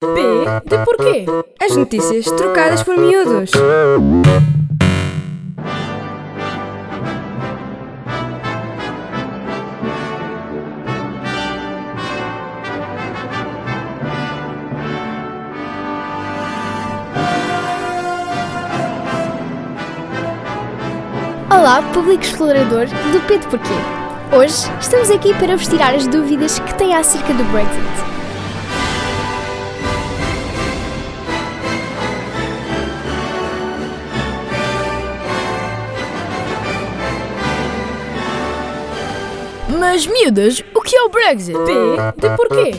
P de porquê? As notícias trocadas por miúdos. Olá, público explorador do P de Porquê. Hoje estamos aqui para vos tirar as dúvidas que têm acerca do Brexit. Mas, miúdas, o que é o Brexit? P de porquê?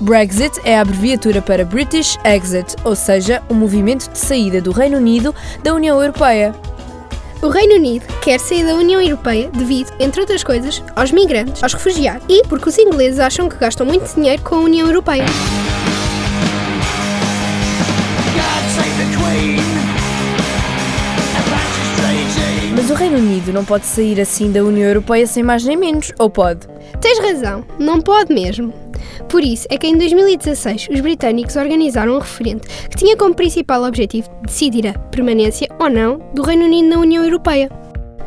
Brexit é a abreviatura para British Exit, ou seja, o movimento de saída do Reino Unido da União Europeia. O Reino Unido quer sair da União Europeia devido, entre outras coisas, aos migrantes, aos refugiados e porque os ingleses acham que gastam muito dinheiro com a União Europeia. Reino Unido não pode sair assim da União Europeia sem mais nem menos, ou pode? Tens razão, não pode mesmo. Por isso é que em 2016 os britânicos organizaram um referendo que tinha como principal objetivo decidir a permanência ou não do Reino Unido na União Europeia.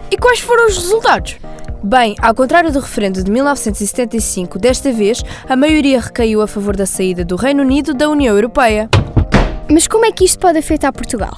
E quais foram os resultados? Bem, ao contrário do referendo de 1975, desta vez a maioria recaiu a favor da saída do Reino Unido da União Europeia. Mas como é que isto pode afetar Portugal?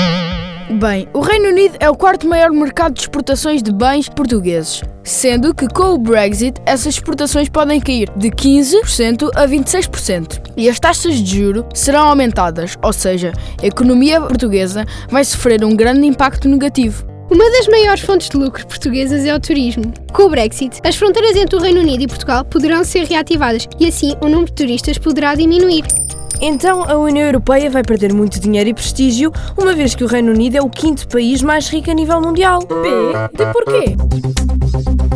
Bem, o Reino Unido é o quarto maior mercado de exportações de bens portugueses, sendo que com o Brexit essas exportações podem cair de 15% a 26% e as taxas de juro serão aumentadas, ou seja, a economia portuguesa vai sofrer um grande impacto negativo. Uma das maiores fontes de lucro portuguesas é o turismo. Com o Brexit, as fronteiras entre o Reino Unido e Portugal poderão ser reativadas e assim o número de turistas poderá diminuir. Então a União Europeia vai perder muito dinheiro e prestígio, uma vez que o Reino Unido é o quinto país mais rico a nível mundial. P de porquê?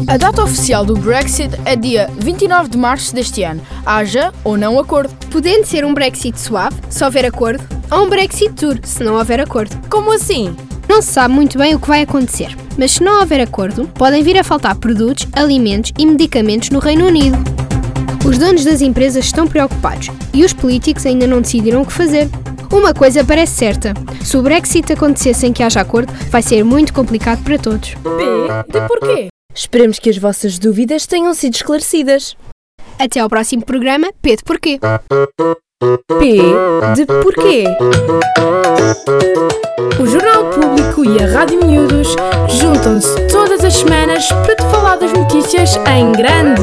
A data oficial do Brexit é dia 29 de março deste ano, haja ou não acordo. Podendo ser um Brexit suave, se houver acordo, ou um Brexit duro, se não houver acordo. Como assim? Não se sabe muito bem o que vai acontecer, mas se não houver acordo, podem vir a faltar produtos, alimentos e medicamentos no Reino Unido. Os donos das empresas estão preocupados e os políticos ainda não decidiram o que fazer. Uma coisa parece certa: se o Brexit acontecer sem que haja acordo, vai ser muito complicado para todos. P de porquê? Esperemos que as vossas dúvidas tenham sido esclarecidas. Até ao próximo programa, P de Porquê. P de porquê? O Jornal Público e a Rádio Miúdos juntam-se todas as semanas para te falar das notícias em grande.